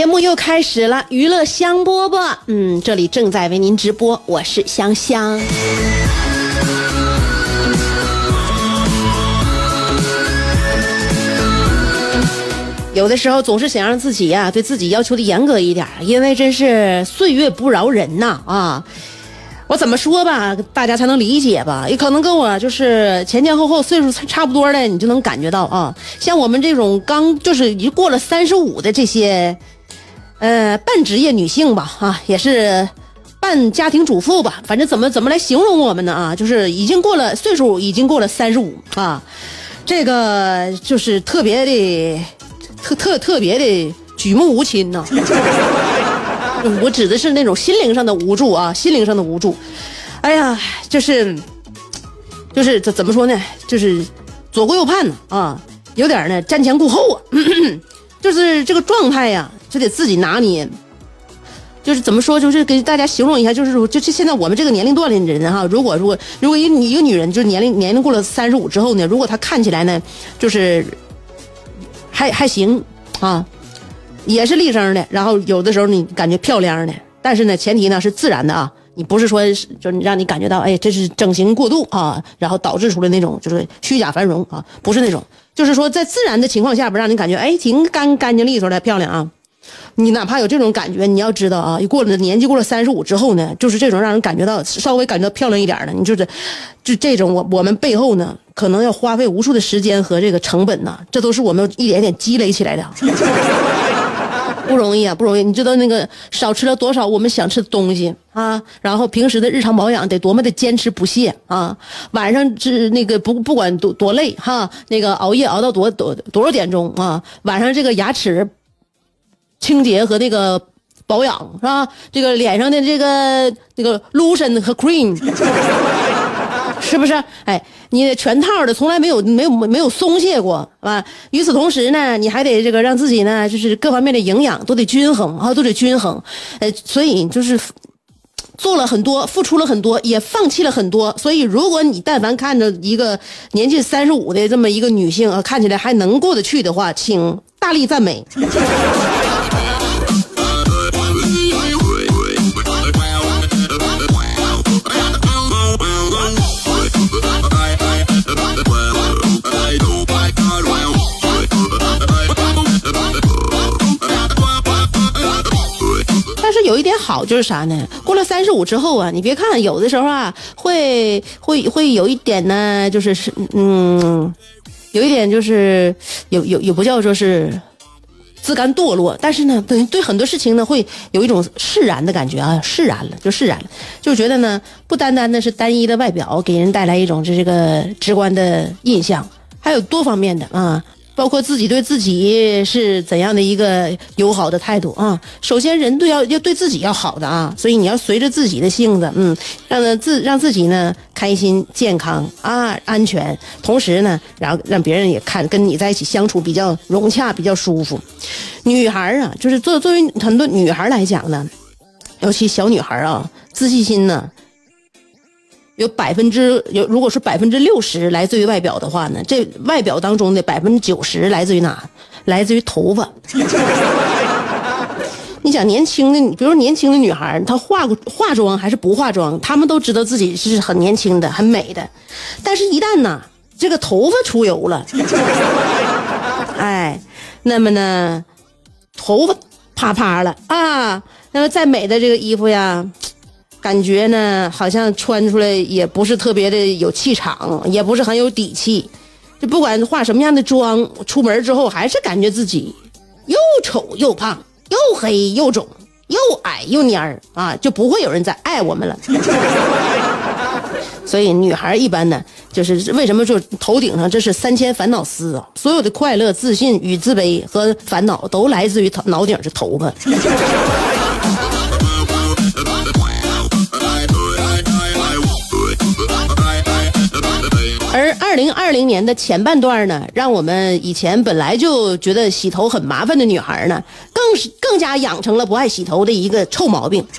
节目又开始了，娱乐香饽饽，嗯，这里正在为您直播，我是香香。有的时候总是想让自己呀、对自己要求的严格一点，因为真是岁月不饶人呐啊！我怎么说吧，大家才能理解吧？也可能跟我就是前前后后岁数差不多的，你就能感觉到啊。像我们这种刚就是已经过了三十五的这些，呃，半职业女性吧，啊，也是半家庭主妇吧，反正怎么怎么来形容我们呢？啊，就是已经过了岁数，已经过了三十五啊，这个就是特别的。特特特别的举目无亲呐、我指的是那种心灵上的无助啊，心灵上的无助。哎呀，就是就是怎怎么说呢？就是左顾右盼呢啊，有点呢瞻前顾后啊，就是这个状态呀，就得自己拿捏。就是怎么说，就是给大家形容一下，就是，就是现在我们这个年龄段的人哈，如果如果如果一一个女人，就是年龄年龄过了三十五之后呢，如果她看起来呢，就是还还行啊，也是立正的，然后有的时候你感觉漂亮的，但是呢，前提呢是自然的啊，你不是说就让你感觉到哎这是整形过度啊，然后导致出来那种就是虚假繁荣啊，不是那种，就是说在自然的情况下不让你感觉哎挺干干净利索的漂亮啊。你哪怕有这种感觉，你要知道啊，一过了年纪过了三十五之后呢，就是这种让人感觉到稍微感觉到漂亮一点的，你就是，就这种我我们背后呢，可能要花费无数的时间和这个成本呐，这都是我们一点点积累起来的，不容易啊，不容易。你知道那个少吃了多少我们想吃的东西啊，然后平时的日常保养得多么的坚持不懈啊，晚上是那个不不管多多累哈，那个熬夜熬到多多多少点钟啊，晚上这个牙齿。清洁和那个保养是吧？这个脸上的这个那个 lotion 和 cream，是不是？哎，你全套的，从来没有没有没有松懈过啊！与此同时呢，你还得这个让自己呢，就是各方面的营养都得均衡啊，都得均衡。呃，所以就是做了很多，付出了很多，也放弃了很多。所以，如果你但凡看着一个年近三十五的这么一个女性啊，看起来还能过得去的话，请大力赞美。有一点好就是啥呢？过了三十五之后啊，你别看有的时候啊，会会会有一点呢，就是是嗯，有一点就是有有有不叫说是自甘堕落，但是呢，对对很多事情呢，会有一种释然的感觉啊，释然了就释然了，就觉得呢，不单单的是单一的外表给人带来一种这这个直观的印象，还有多方面的啊。包括自己对自己是怎样的一个友好的态度啊？首先，人对要要对自己要好的啊，所以你要随着自己的性子，嗯，让呢自让自己呢开心、健康啊、安全，同时呢，然后让别人也看跟你在一起相处比较融洽、比较舒服。女孩啊，就是作作为很多女孩来讲呢，尤其小女孩啊，自信心呢。有百分之有，如果是百分之六十来自于外表的话呢，这外表当中的百分之九十来自于哪？来自于头发。你想年轻的，比如年轻的女孩，她化化妆还是不化妆，她们都知道自己是很年轻的、很美的，但是，一旦呢，这个头发出油了，哎，那么呢，头发啪啪了啊。那么再美的这个衣服呀，感觉呢好像穿出来也不是特别的有气场，也不是很有底气。就不管化什么样的妆，出门之后还是感觉自己又丑又胖，又黑又肿，又矮又蔫儿啊，就不会有人再爱我们了。所以女孩一般呢，就是为什么说头顶上这是三千烦恼丝啊？所有的快乐、自信与自卑和烦恼都来自于头脑顶是头发。而二零二零年的前半段呢，让我们以前本来就觉得洗头很麻烦的女孩呢，更是更加养成了不爱洗头的一个臭毛病。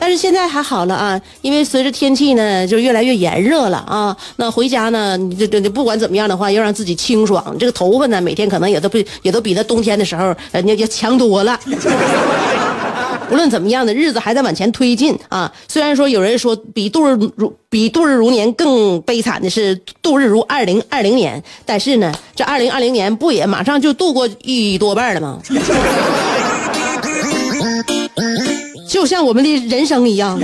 但是现在还好了啊，因为随着天气呢就越来越炎热了啊，那回家呢，你这这不管怎么样的话，要让自己清爽，这个头发呢，每天可能也都比也都比那冬天的时候人家要强多了。无论怎么样的日子还在往前推进啊！虽然说有人说比度日如比度日如年更悲惨的是度日如二零二零年，但是呢，这二零二零年不也马上就度过一多半了吗？就像我们的人生一样。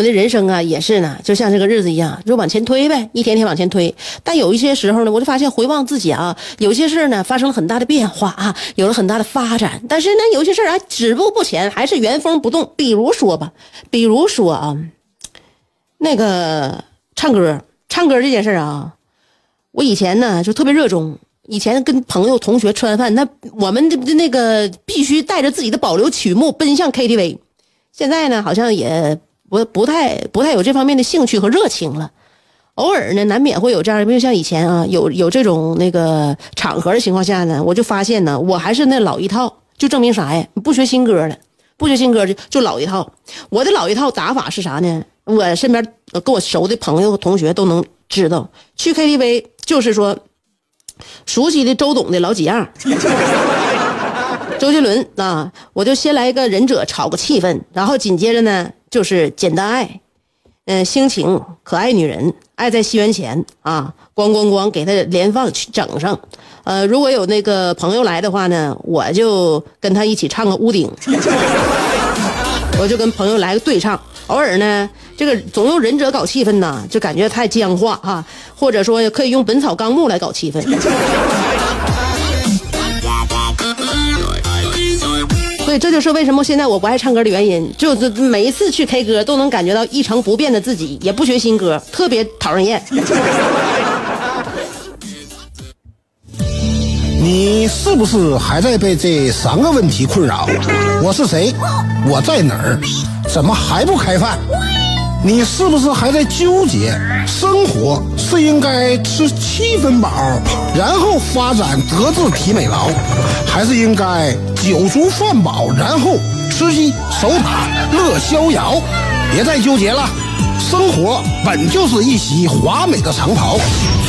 们的人生啊，也是呢，就像这个日子一样，就往前推呗，一天天往前推。但有一些时候呢，我就发现回望自己啊，有些事呢发生了很大的变化啊，有了很大的发展。但是呢，有些事啊止步不前，还是原封不动。比如说吧，比如说啊，那个唱歌，唱歌这件事啊，我以前呢就特别热衷。以前跟朋友同学吃完饭，那我们的那个必须带着自己的保留曲目奔向 KTV。现在呢，好像也。不不太不太有这方面的兴趣和热情了，偶尔呢难免会有这样，没有像以前啊，有有这种那个场合的情况下呢，我就发现呢，我还是那老一套，就证明啥呀？不学新歌了，不学新歌就就老一套。我的老一套打法是啥呢？我身边跟我熟的朋友同学都能知道，去 KTV 就是说，熟悉的周董的老几样，周杰伦啊，我就先来一个忍者炒个气氛，然后紧接着呢。就是简单爱，嗯，心情可爱女人，爱在西元前啊，咣咣咣给他连放去整上，呃，如果有那个朋友来的话呢，我就跟他一起唱个屋顶，我就跟朋友来个对唱。偶尔呢，这个总用忍者搞气氛呢，就感觉太僵化哈，或者说可以用本草纲目来搞气氛。对，这就是为什么现在我不爱唱歌的原因。就是每一次去 K 歌，都能感觉到一成不变的自己，也不学新歌，特别讨人厌。你是不是还在被这三个问题困扰？我是谁？我在哪儿？怎么还不开饭？你是不是还在纠结？生活是应该吃七分饱，然后发展德智体美劳，还是应该酒足饭饱，然后吃鸡守塔乐逍遥？别再纠结了，生活本就是一袭华美的长袍，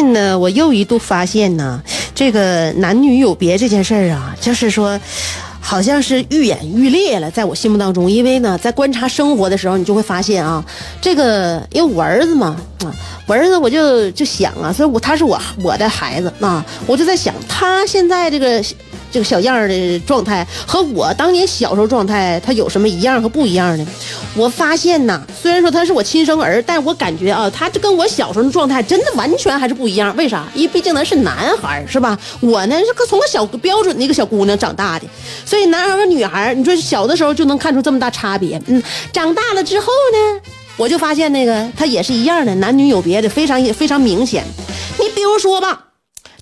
近呢，我又一度发现呢，这个男女有别这件事儿啊，就是说，好像是愈演愈烈了，在我心目当中。因为呢，在观察生活的时候，你就会发现啊，这个因为我儿子嘛，啊，我儿子我就就想啊，所以我他是我我的孩子啊，我就在想，他现在这个这个小样儿的状态和我当年小时候状态，他有什么一样和不一样的？我发现呐，虽然说他是我亲生儿，但我感觉啊，他这跟我小时候的状态真的完全还是不一样。为啥？因为毕竟咱是男孩儿，是吧？我呢是个从小标准的一个小姑娘长大的，所以男孩和女孩，你说小的时候就能看出这么大差别。嗯，长大了之后呢，我就发现那个他也是一样的，男女有别的，非常非常明显。你比如说吧，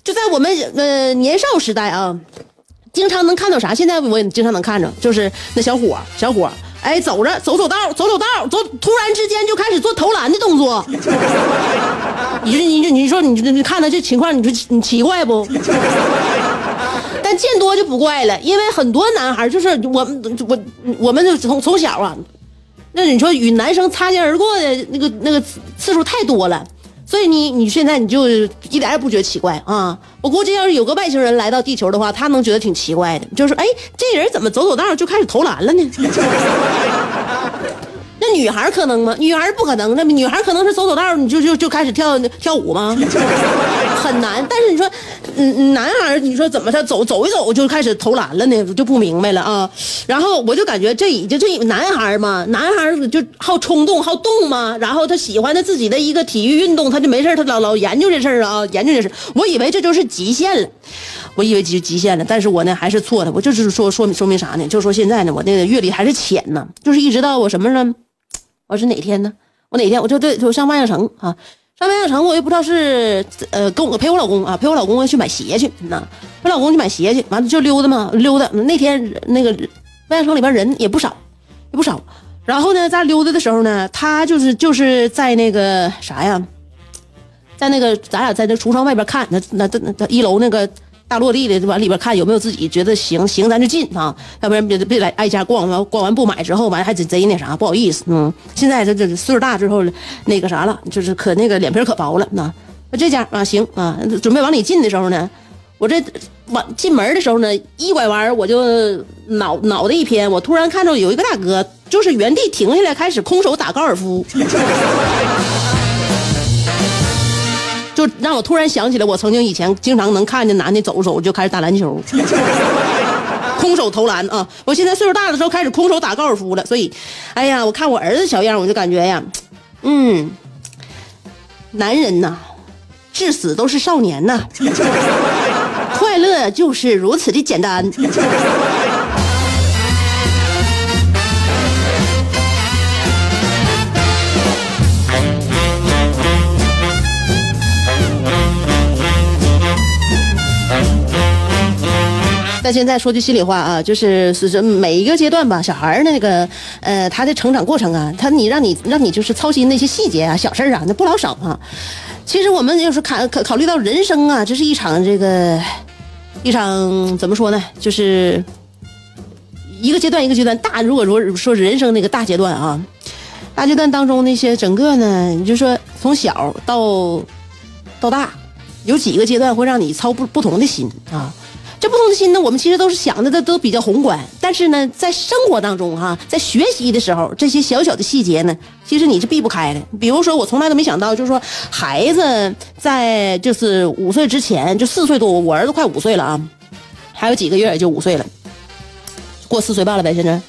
就在我们呃年少时代啊。经常能看到啥？现在我也经常能看着，就是那小伙小伙哎，走着走走道，走走道，走，突然之间就开始做投篮的动作。你说你你说你你看他这情况，你说你奇怪不？但见多就不怪了，因为很多男孩就是我们我我们就从从小啊，那你说与男生擦肩而过的那个那个次数太多了。所以你你现在你就一点也不觉得奇怪啊？我估计要是有个外星人来到地球的话，他能觉得挺奇怪的，就是说哎，这人怎么走走道就开始投篮了呢？女孩可能吗？女孩不可能，那女孩可能是走走道你就就就开始跳跳舞吗？很难。但是你说，嗯，男孩你说怎么他走走一走就开始投篮了呢？就不明白了啊。然后我就感觉这已经这男孩嘛，男孩就好冲动好动嘛。然后他喜欢他自己的一个体育运动，他就没事他老老研究这事儿啊，研究这事。我以为这就是极限了，我以为极极限了。但是我呢还是错的。我就是说说明说明啥呢？就说现在呢，我那个阅历还是浅呢。就是一直到我什么呢？我是哪天呢？我哪天我就对，就上万象城啊，上万象城，我也不知道是呃跟我陪我老公啊，陪我老公去买鞋去，那陪老公去买鞋去，完了就溜达嘛，溜达。那天那个万象城里边人也不少，也不少。然后呢，在溜达的时候呢，他就是就是在那个啥呀，在那个咱俩在那橱窗外边看，那那那那一楼那个。大落地的，往里边看有没有自己觉得行行，咱就进啊，要不然别别来挨家逛完，逛完不买之后完还贼贼那啥，不好意思。嗯，现在这这岁数大之后，那个啥了，就是可那个脸皮可薄了。那那这家啊行啊，准备往里进的时候呢，我这往进门的时候呢，一拐弯我就脑脑袋一偏，我突然看到有一个大哥，就是原地停下来开始空手打高尔夫。就让我突然想起来，我曾经以前经常能看见男的走着走就开始打篮球，空手投篮啊！我现在岁数大的时候开始空手打高尔夫了，所以，哎呀，我看我儿子小样，我就感觉呀，嗯，男人呐，至死都是少年呐，快乐就是如此的简单。现在说句心里话啊，就是是这每一个阶段吧，小孩儿那个呃，他的成长过程啊，他你让你让你就是操心那些细节啊、小事儿啊，那不老少啊。其实我们要是考考考虑到人生啊，这是一场这个一场怎么说呢？就是一个阶段一个阶段大。如果说说人生那个大阶段啊，大阶段当中那些整个呢，你就说从小到到大，有几个阶段会让你操不不同的心啊。这不同的心呢，我们其实都是想的，都都比较宏观。但是呢，在生活当中哈，在学习的时候，这些小小的细节呢，其实你是避不开的。比如说，我从来都没想到，就是说，孩子在就是五岁之前，就四岁多，我儿子快五岁了啊，还有几个月也就五岁了，过四岁半了呗。现在，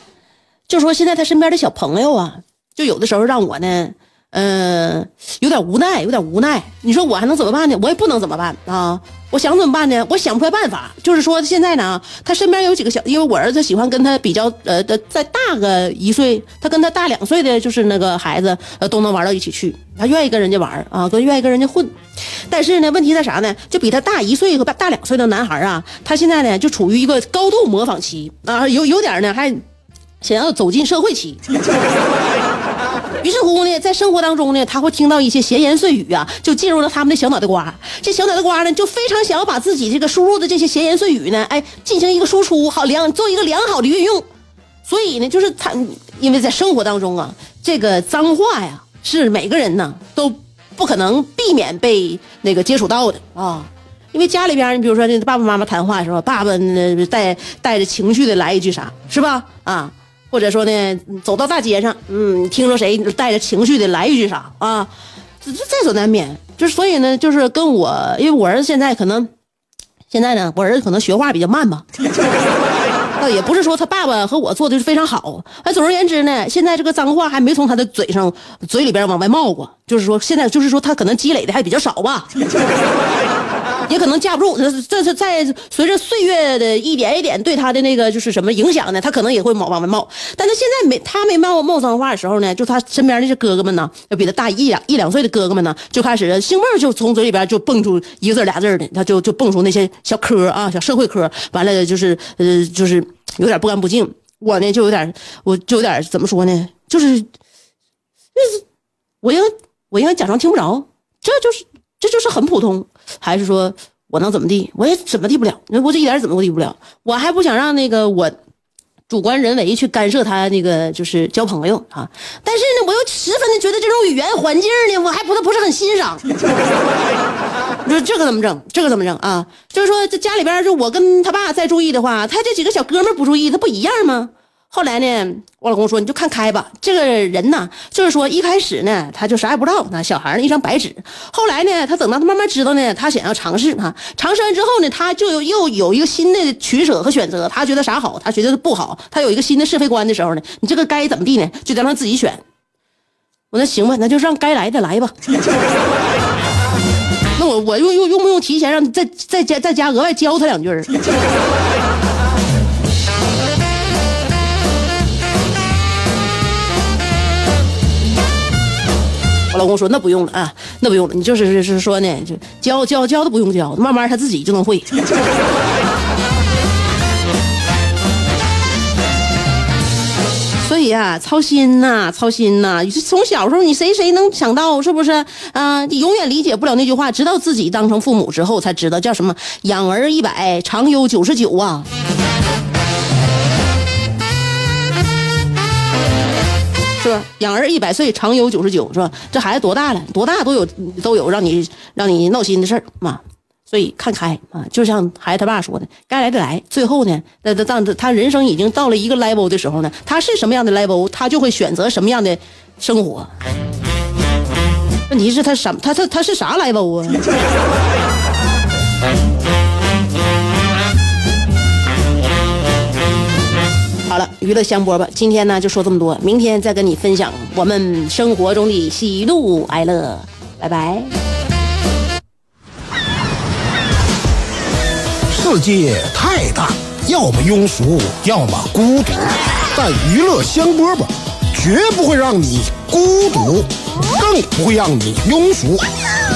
就说现在他身边的小朋友啊，就有的时候让我呢。嗯，有点无奈，有点无奈。你说我还能怎么办呢？我也不能怎么办啊！我想怎么办呢？我想不出来办法。就是说现在呢，他身边有几个小，因为我儿子喜欢跟他比较呃的再大个一岁，他跟他大两岁的就是那个孩子呃都能玩到一起去，他愿意跟人家玩啊，跟愿意跟人家混。但是呢，问题在啥呢？就比他大一岁和大两岁的男孩啊，他现在呢就处于一个高度模仿期啊，有有点呢还想要走进社会期。于是乎呢，在生活当中呢，他会听到一些闲言碎语啊，就进入了他们的小脑袋瓜。这小脑袋瓜呢，就非常想要把自己这个输入的这些闲言碎语呢，哎，进行一个输出，好良做一个良好的运用。所以呢，就是他，因为在生活当中啊，这个脏话呀，是每个人呢都不可能避免被那个接触到的啊。因为家里边，你比如说这爸爸妈妈谈话的时候，爸爸带带着情绪的来一句啥，是吧？啊。或者说呢，走到大街上，嗯，听着谁带着情绪的来一句啥啊，这这在所难免。就所以呢，就是跟我，因为我儿子现在可能现在呢，我儿子可能学话比较慢吧。倒也不是说他爸爸和我做的是非常好，哎，总而言之呢，现在这个脏话还没从他的嘴上、嘴里边往外冒过，就是说现在就是说他可能积累的还比较少吧。也可能架不住，这是在随着岁月的一点一点对他的那个就是什么影响呢？他可能也会冒往外冒。但他现在没他没冒冒脏话的时候呢，就他身边那些哥哥们呢，要比他大一两一两岁的哥哥们呢，就开始兴奋就从嘴里边就蹦出一个字俩字的，他就就蹦出那些小科啊，小社会科，完了就是呃就是有点不干不净。我呢就有点我就有点怎么说呢？就是就是我应该我应该假装听不着，这就是这就是很普通。还是说我能怎么地？我也怎么地不了，我这一点怎么都地不了。我还不想让那个我主观人为去干涉他那个就是交朋友啊。但是呢，我又十分的觉得这种语言环境呢，我还不是不是很欣赏。你说这个怎么整？这个怎么整啊？就是说这家里边就我跟他爸再注意的话，他这几个小哥们不注意，他不一样吗？后来呢，我老公说你就看开吧。这个人呢，就是说一开始呢，他就啥也不知道，那小孩呢一张白纸。后来呢，他等到他慢慢知道呢，他想要尝试啊，尝试完之后呢，他就又有一个新的取舍和选择。他觉得啥好，他觉得不好，他有一个新的是非观的时候呢，你这个该怎么地呢，就得让他自己选。我说行吧，那就让该来的来吧。那我我用用用不用提前让再再加再加额外教他两句儿我老公说：“那不用了啊，那不用了。你就是是说呢，就教教教都不用教，慢慢他自己就能会。所以啊，操心呐，操心呐！从小时候，你谁谁能想到是不是啊？你永远理解不了那句话，直到自己当成父母之后才知道叫什么‘养儿一百，长忧九十九’啊。”是吧？养儿一百岁，常忧九十九，是吧？这孩子多大了？多大都有都有让你让你闹心的事儿嘛。所以看开啊，就像孩子他爸说的，该来的来。最后呢，那那当他人生已经到了一个 level 的时候呢，他是什么样的 level，他就会选择什么样的生活。问题是，他什他他他是啥 level 啊？娱乐香饽吧，今天呢就说这么多，明天再跟你分享我们生活中的喜怒哀乐，拜拜。世界太大，要么庸俗，要么孤独，但娱乐香饽吧，绝不会让你孤独，更不会让你庸俗。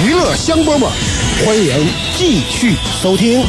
娱乐香饽饽，欢迎继续收听。